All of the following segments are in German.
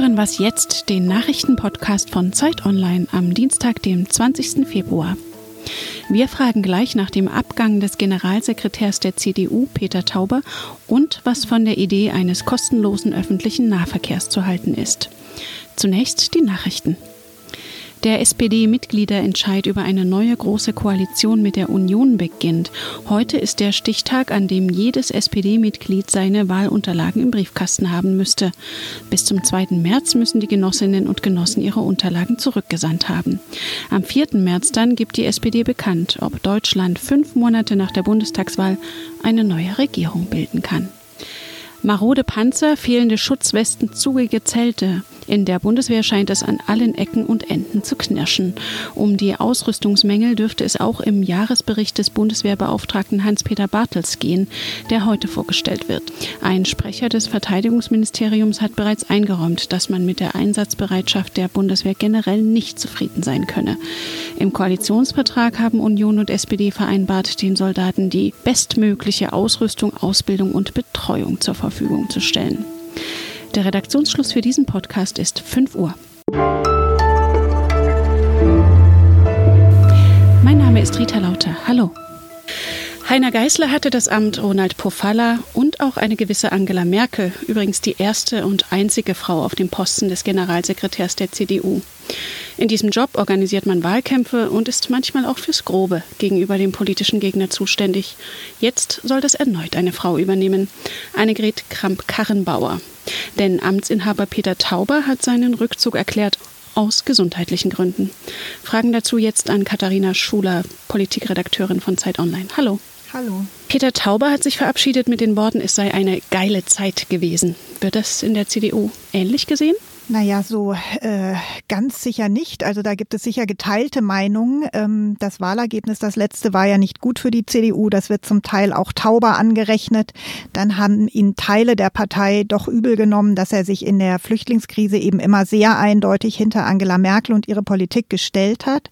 hören Was jetzt, den Nachrichtenpodcast von Zeit Online am Dienstag, dem 20. Februar. Wir fragen gleich nach dem Abgang des Generalsekretärs der CDU, Peter Tauber, und was von der Idee eines kostenlosen öffentlichen Nahverkehrs zu halten ist. Zunächst die Nachrichten. Der SPD-Mitgliederentscheid über eine neue große Koalition mit der Union beginnt. Heute ist der Stichtag, an dem jedes SPD-Mitglied seine Wahlunterlagen im Briefkasten haben müsste. Bis zum 2. März müssen die Genossinnen und Genossen ihre Unterlagen zurückgesandt haben. Am 4. März dann gibt die SPD bekannt, ob Deutschland fünf Monate nach der Bundestagswahl eine neue Regierung bilden kann. Marode Panzer, fehlende Schutzwesten, zugige Zelte. In der Bundeswehr scheint es an allen Ecken und Enden zu knirschen. Um die Ausrüstungsmängel dürfte es auch im Jahresbericht des Bundeswehrbeauftragten Hans-Peter Bartels gehen, der heute vorgestellt wird. Ein Sprecher des Verteidigungsministeriums hat bereits eingeräumt, dass man mit der Einsatzbereitschaft der Bundeswehr generell nicht zufrieden sein könne. Im Koalitionsvertrag haben Union und SPD vereinbart, den Soldaten die bestmögliche Ausrüstung, Ausbildung und Betreuung zur Verfügung zu stellen. Der Redaktionsschluss für diesen Podcast ist 5 Uhr. Mein Name ist Rita Lauter. Hallo. Heiner Geißler hatte das Amt Ronald Pofalla und auch eine gewisse Angela Merkel, übrigens die erste und einzige Frau auf dem Posten des Generalsekretärs der CDU. In diesem Job organisiert man Wahlkämpfe und ist manchmal auch fürs Grobe gegenüber dem politischen Gegner zuständig. Jetzt soll das erneut eine Frau übernehmen, Annegret Kramp-Karrenbauer. Denn Amtsinhaber Peter Tauber hat seinen Rückzug erklärt aus gesundheitlichen Gründen. Fragen dazu jetzt an Katharina Schuler, Politikredakteurin von Zeit Online. Hallo. Hallo. Peter Tauber hat sich verabschiedet mit den Worten, es sei eine geile Zeit gewesen. Wird das in der CDU ähnlich gesehen? Naja, so äh, ganz sicher nicht. Also da gibt es sicher geteilte Meinungen. Ähm, das Wahlergebnis, das letzte, war ja nicht gut für die CDU. Das wird zum Teil auch Tauber angerechnet. Dann haben ihn Teile der Partei doch übel genommen, dass er sich in der Flüchtlingskrise eben immer sehr eindeutig hinter Angela Merkel und ihre Politik gestellt hat.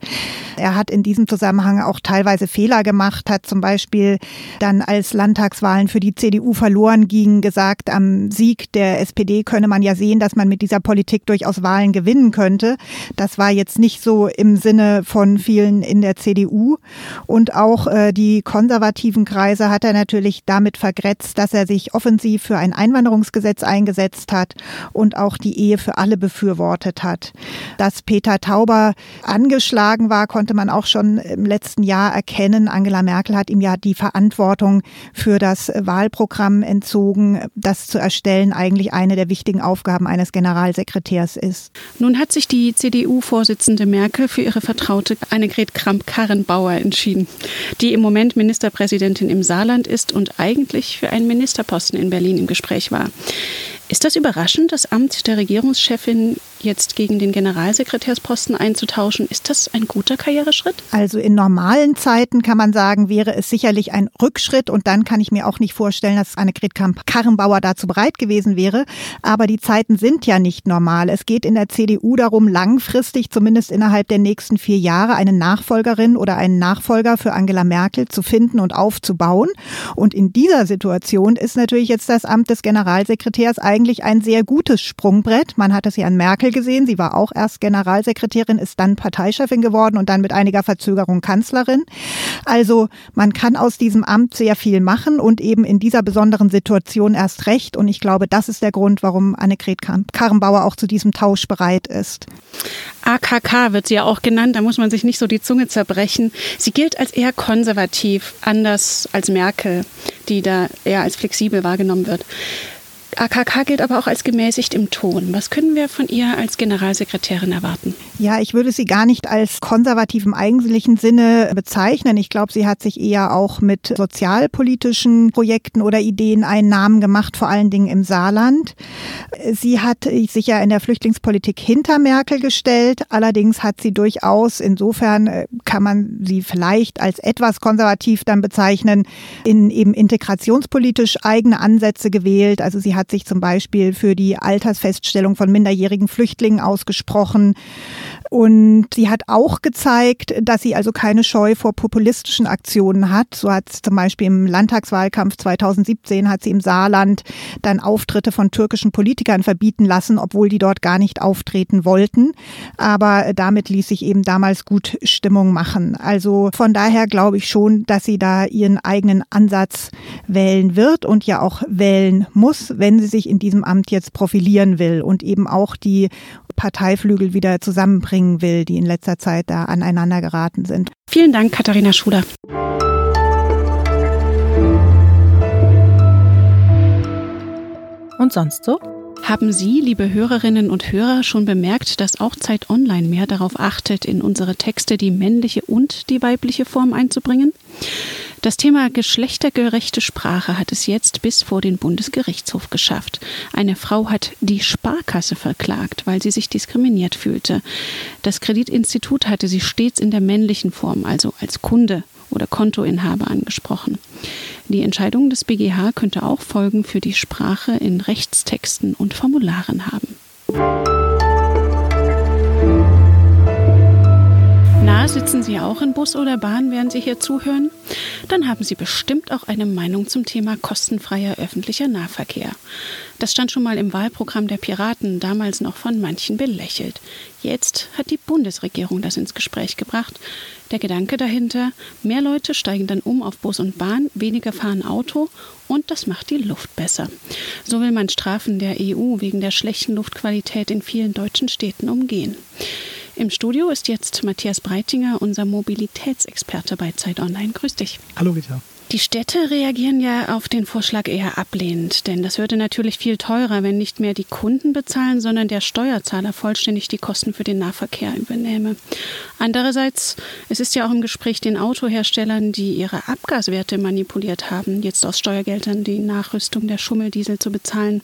Er hat in diesem Zusammenhang auch teilweise Fehler gemacht, hat zum Beispiel dann, als Landtagswahlen für die CDU verloren gingen, gesagt, am Sieg der SPD könne man ja sehen, dass man mit dieser Politik Politik durchaus Wahlen gewinnen könnte. Das war jetzt nicht so im Sinne von vielen in der CDU. Und auch äh, die konservativen Kreise hat er natürlich damit vergrätzt, dass er sich offensiv für ein Einwanderungsgesetz eingesetzt hat und auch die Ehe für alle befürwortet hat. Dass Peter Tauber angeschlagen war, konnte man auch schon im letzten Jahr erkennen. Angela Merkel hat ihm ja die Verantwortung für das Wahlprogramm entzogen, das zu erstellen eigentlich eine der wichtigen Aufgaben eines Generalsekretärs Staatssekretärs ist. Nun hat sich die CDU-Vorsitzende Merkel für ihre Vertraute Annegret Kramp-Karrenbauer entschieden, die im Moment Ministerpräsidentin im Saarland ist und eigentlich für einen Ministerposten in Berlin im Gespräch war. Ist das überraschend, das Amt der Regierungschefin jetzt gegen den Generalsekretärsposten einzutauschen? Ist das ein guter Karriereschritt? Also in normalen Zeiten kann man sagen, wäre es sicherlich ein Rückschritt und dann kann ich mir auch nicht vorstellen, dass Annegret Karrenbauer dazu bereit gewesen wäre. Aber die Zeiten sind ja nicht normal. Es geht in der CDU darum, langfristig, zumindest innerhalb der nächsten vier Jahre, eine Nachfolgerin oder einen Nachfolger für Angela Merkel zu finden und aufzubauen. Und in dieser Situation ist natürlich jetzt das Amt des Generalsekretärs eigentlich ein sehr gutes Sprungbrett. Man hat es ja an Merkel gesehen. Sie war auch erst Generalsekretärin, ist dann Parteichefin geworden und dann mit einiger Verzögerung Kanzlerin. Also man kann aus diesem Amt sehr viel machen und eben in dieser besonderen Situation erst recht. Und ich glaube, das ist der Grund, warum Annegret Karrenbauer auch zu diesem Tausch bereit ist. AKK wird sie ja auch genannt, da muss man sich nicht so die Zunge zerbrechen. Sie gilt als eher konservativ, anders als Merkel, die da eher als flexibel wahrgenommen wird. AKK gilt aber auch als gemäßigt im Ton. Was können wir von ihr als Generalsekretärin erwarten? Ja, ich würde sie gar nicht als konservativ im eigentlichen Sinne bezeichnen. Ich glaube, sie hat sich eher auch mit sozialpolitischen Projekten oder Ideen einen Namen gemacht, vor allen Dingen im Saarland. Sie hat sich ja in der Flüchtlingspolitik hinter Merkel gestellt. Allerdings hat sie durchaus, insofern äh, kann man sie vielleicht als etwas konservativ dann bezeichnen, in eben integrationspolitisch eigene Ansätze gewählt. Also sie hat hat sich zum Beispiel für die Altersfeststellung von minderjährigen Flüchtlingen ausgesprochen. Und sie hat auch gezeigt, dass sie also keine Scheu vor populistischen Aktionen hat. So hat zum Beispiel im Landtagswahlkampf 2017 hat sie im Saarland dann Auftritte von türkischen Politikern verbieten lassen, obwohl die dort gar nicht auftreten wollten. Aber damit ließ sich eben damals gut Stimmung machen. Also von daher glaube ich schon, dass sie da ihren eigenen Ansatz wählen wird und ja auch wählen muss, wenn sie sich in diesem Amt jetzt profilieren will und eben auch die Parteiflügel wieder zusammenbringen will, die in letzter Zeit da aneinander geraten sind. Vielen Dank, Katharina Schuler. Und sonst so? Haben Sie, liebe Hörerinnen und Hörer, schon bemerkt, dass auch Zeit Online mehr darauf achtet, in unsere Texte die männliche und die weibliche Form einzubringen? Das Thema geschlechtergerechte Sprache hat es jetzt bis vor den Bundesgerichtshof geschafft. Eine Frau hat die Sparkasse verklagt, weil sie sich diskriminiert fühlte. Das Kreditinstitut hatte sie stets in der männlichen Form, also als Kunde oder Kontoinhaber angesprochen. Die Entscheidung des BGH könnte auch Folgen für die Sprache in Rechtstexten und Formularen haben. Sitzen Sie auch in Bus oder Bahn, während Sie hier zuhören? Dann haben Sie bestimmt auch eine Meinung zum Thema kostenfreier öffentlicher Nahverkehr. Das stand schon mal im Wahlprogramm der Piraten, damals noch von manchen belächelt. Jetzt hat die Bundesregierung das ins Gespräch gebracht. Der Gedanke dahinter, mehr Leute steigen dann um auf Bus und Bahn, weniger fahren Auto und das macht die Luft besser. So will man Strafen der EU wegen der schlechten Luftqualität in vielen deutschen Städten umgehen. Im Studio ist jetzt Matthias Breitinger, unser Mobilitätsexperte bei Zeit Online. Grüß dich. Hallo Rita. Die Städte reagieren ja auf den Vorschlag eher ablehnend, denn das würde natürlich viel teurer, wenn nicht mehr die Kunden bezahlen, sondern der Steuerzahler vollständig die Kosten für den Nahverkehr übernehme. Andererseits, es ist ja auch im Gespräch den Autoherstellern, die ihre Abgaswerte manipuliert haben, jetzt aus Steuergeldern die Nachrüstung der Schummeldiesel zu bezahlen.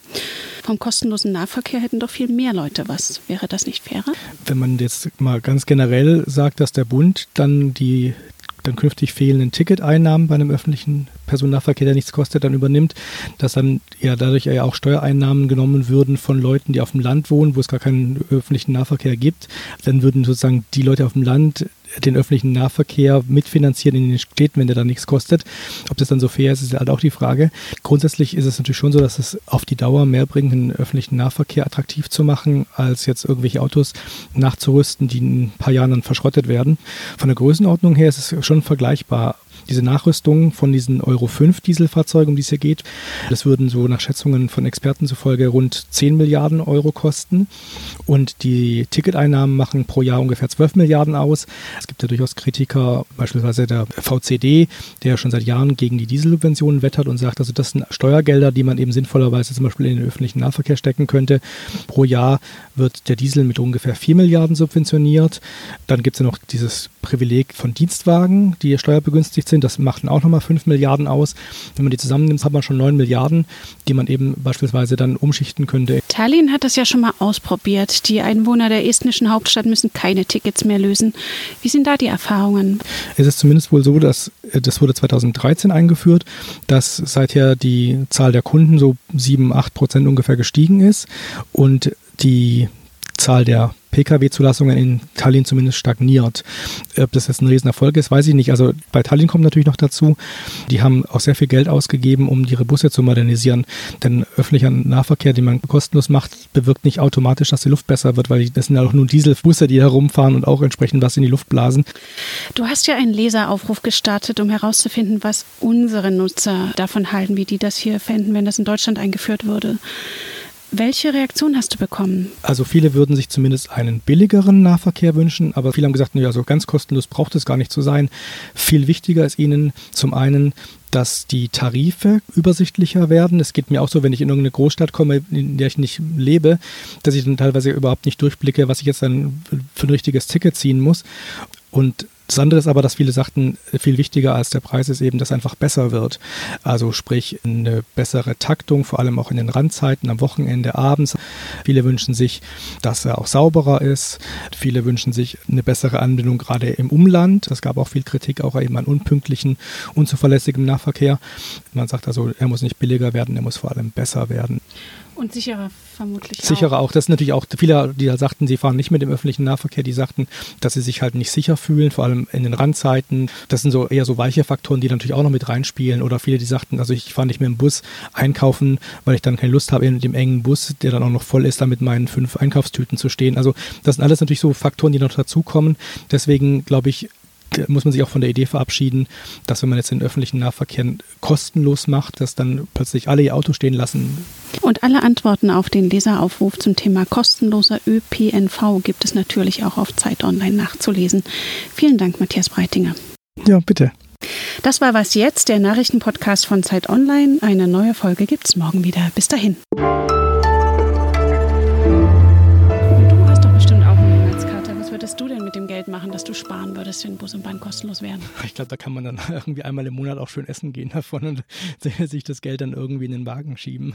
Vom kostenlosen Nahverkehr hätten doch viel mehr Leute was. Wäre das nicht fairer? Wenn man jetzt mal ganz generell sagt, dass der Bund dann die dann künftig fehlenden Ticketeinnahmen bei einem öffentlichen Personennahverkehr, der nichts kostet, dann übernimmt, dass dann ja dadurch ja auch Steuereinnahmen genommen würden von Leuten, die auf dem Land wohnen, wo es gar keinen öffentlichen Nahverkehr gibt. Dann würden sozusagen die Leute auf dem Land den öffentlichen Nahverkehr mitfinanzieren in den Städten, wenn der dann nichts kostet. Ob das dann so fair ist, ist halt auch die Frage. Grundsätzlich ist es natürlich schon so, dass es auf die Dauer mehr bringt, den öffentlichen Nahverkehr attraktiv zu machen, als jetzt irgendwelche Autos nachzurüsten, die in ein paar Jahren dann verschrottet werden. Von der Größenordnung her ist es schon vergleichbar diese Nachrüstung von diesen Euro 5 Dieselfahrzeugen, um die es hier geht, das würden so nach Schätzungen von Experten zufolge rund 10 Milliarden Euro kosten. Und die Ticketeinnahmen machen pro Jahr ungefähr 12 Milliarden aus. Es gibt ja durchaus Kritiker, beispielsweise der VCD, der schon seit Jahren gegen die Dieselsubventionen wettert und sagt, also das sind Steuergelder, die man eben sinnvollerweise zum Beispiel in den öffentlichen Nahverkehr stecken könnte. Pro Jahr wird der Diesel mit ungefähr 4 Milliarden subventioniert. Dann gibt es ja noch dieses Privileg von Dienstwagen, die steuerbegünstigt sind. Das macht auch nochmal 5 Milliarden aus. Wenn man die zusammennimmt, hat man schon 9 Milliarden, die man eben beispielsweise dann umschichten könnte. Tallinn hat das ja schon mal ausprobiert. Die Einwohner der estnischen Hauptstadt müssen keine Tickets mehr lösen. Wie sind da die Erfahrungen? Es ist zumindest wohl so, dass äh, das wurde 2013 eingeführt, dass seither die Zahl der Kunden so 7, 8 Prozent ungefähr gestiegen ist und die Zahl der Pkw-Zulassungen in Tallinn zumindest stagniert. Ob das jetzt ein Riesenerfolg ist, weiß ich nicht. Also bei Tallinn kommt natürlich noch dazu, die haben auch sehr viel Geld ausgegeben, um ihre Busse zu modernisieren. Denn öffentlicher Nahverkehr, den man kostenlos macht, bewirkt nicht automatisch, dass die Luft besser wird, weil das sind ja auch nur Dieselbusse, die herumfahren und auch entsprechend was in die Luft blasen. Du hast ja einen Leseraufruf gestartet, um herauszufinden, was unsere Nutzer davon halten, wie die das hier fänden, wenn das in Deutschland eingeführt würde. Welche Reaktion hast du bekommen? Also viele würden sich zumindest einen billigeren Nahverkehr wünschen, aber viele haben gesagt, ja, so ganz kostenlos braucht es gar nicht zu sein. Viel wichtiger ist ihnen zum einen, dass die Tarife übersichtlicher werden. Es geht mir auch so, wenn ich in irgendeine Großstadt komme, in der ich nicht lebe, dass ich dann teilweise überhaupt nicht durchblicke, was ich jetzt dann für ein richtiges Ticket ziehen muss. Und Das andere ist aber, dass viele sagten, viel wichtiger als der Preis ist eben, dass einfach besser wird. Also sprich eine bessere Taktung, vor allem auch in den Randzeiten, am Wochenende, abends. Viele wünschen sich, dass er auch sauberer ist. Viele wünschen sich eine bessere Anbindung gerade im Umland. Es gab auch viel Kritik auch eben an unpünktlichen, unzuverlässigem Nahverkehr. Man sagt also, er muss nicht billiger werden, er muss vor allem besser werden. Und sicherer vermutlich Sicherer auch. auch. Das sind natürlich auch viele, die da sagten, sie fahren nicht mit dem öffentlichen Nahverkehr, die sagten, dass sie sich halt nicht sicher fühlen, vor allem in den Randzeiten. Das sind so eher so weiche Faktoren, die natürlich auch noch mit reinspielen. Oder viele, die sagten, also ich fahre nicht mehr im Bus einkaufen, weil ich dann keine Lust habe, in dem engen Bus, der dann auch noch voll ist, da mit meinen fünf Einkaufstüten zu stehen. Also das sind alles natürlich so Faktoren, die noch dazukommen. Deswegen glaube ich, muss man sich auch von der Idee verabschieden, dass wenn man jetzt den öffentlichen Nahverkehr kostenlos macht, dass dann plötzlich alle ihr Auto stehen lassen. Und alle Antworten auf den Leseraufruf zum Thema kostenloser ÖPNV gibt es natürlich auch auf Zeit Online nachzulesen. Vielen Dank, Matthias Breitinger. Ja, bitte. Das war Was Jetzt, der Nachrichtenpodcast von Zeit Online. Eine neue Folge gibt es morgen wieder. Bis dahin. Machen, das du sparen würdest, wenn Bus und Bahn kostenlos wären? Ich glaube, da kann man dann irgendwie einmal im Monat auch schön essen gehen davon und sich das Geld dann irgendwie in den Wagen schieben.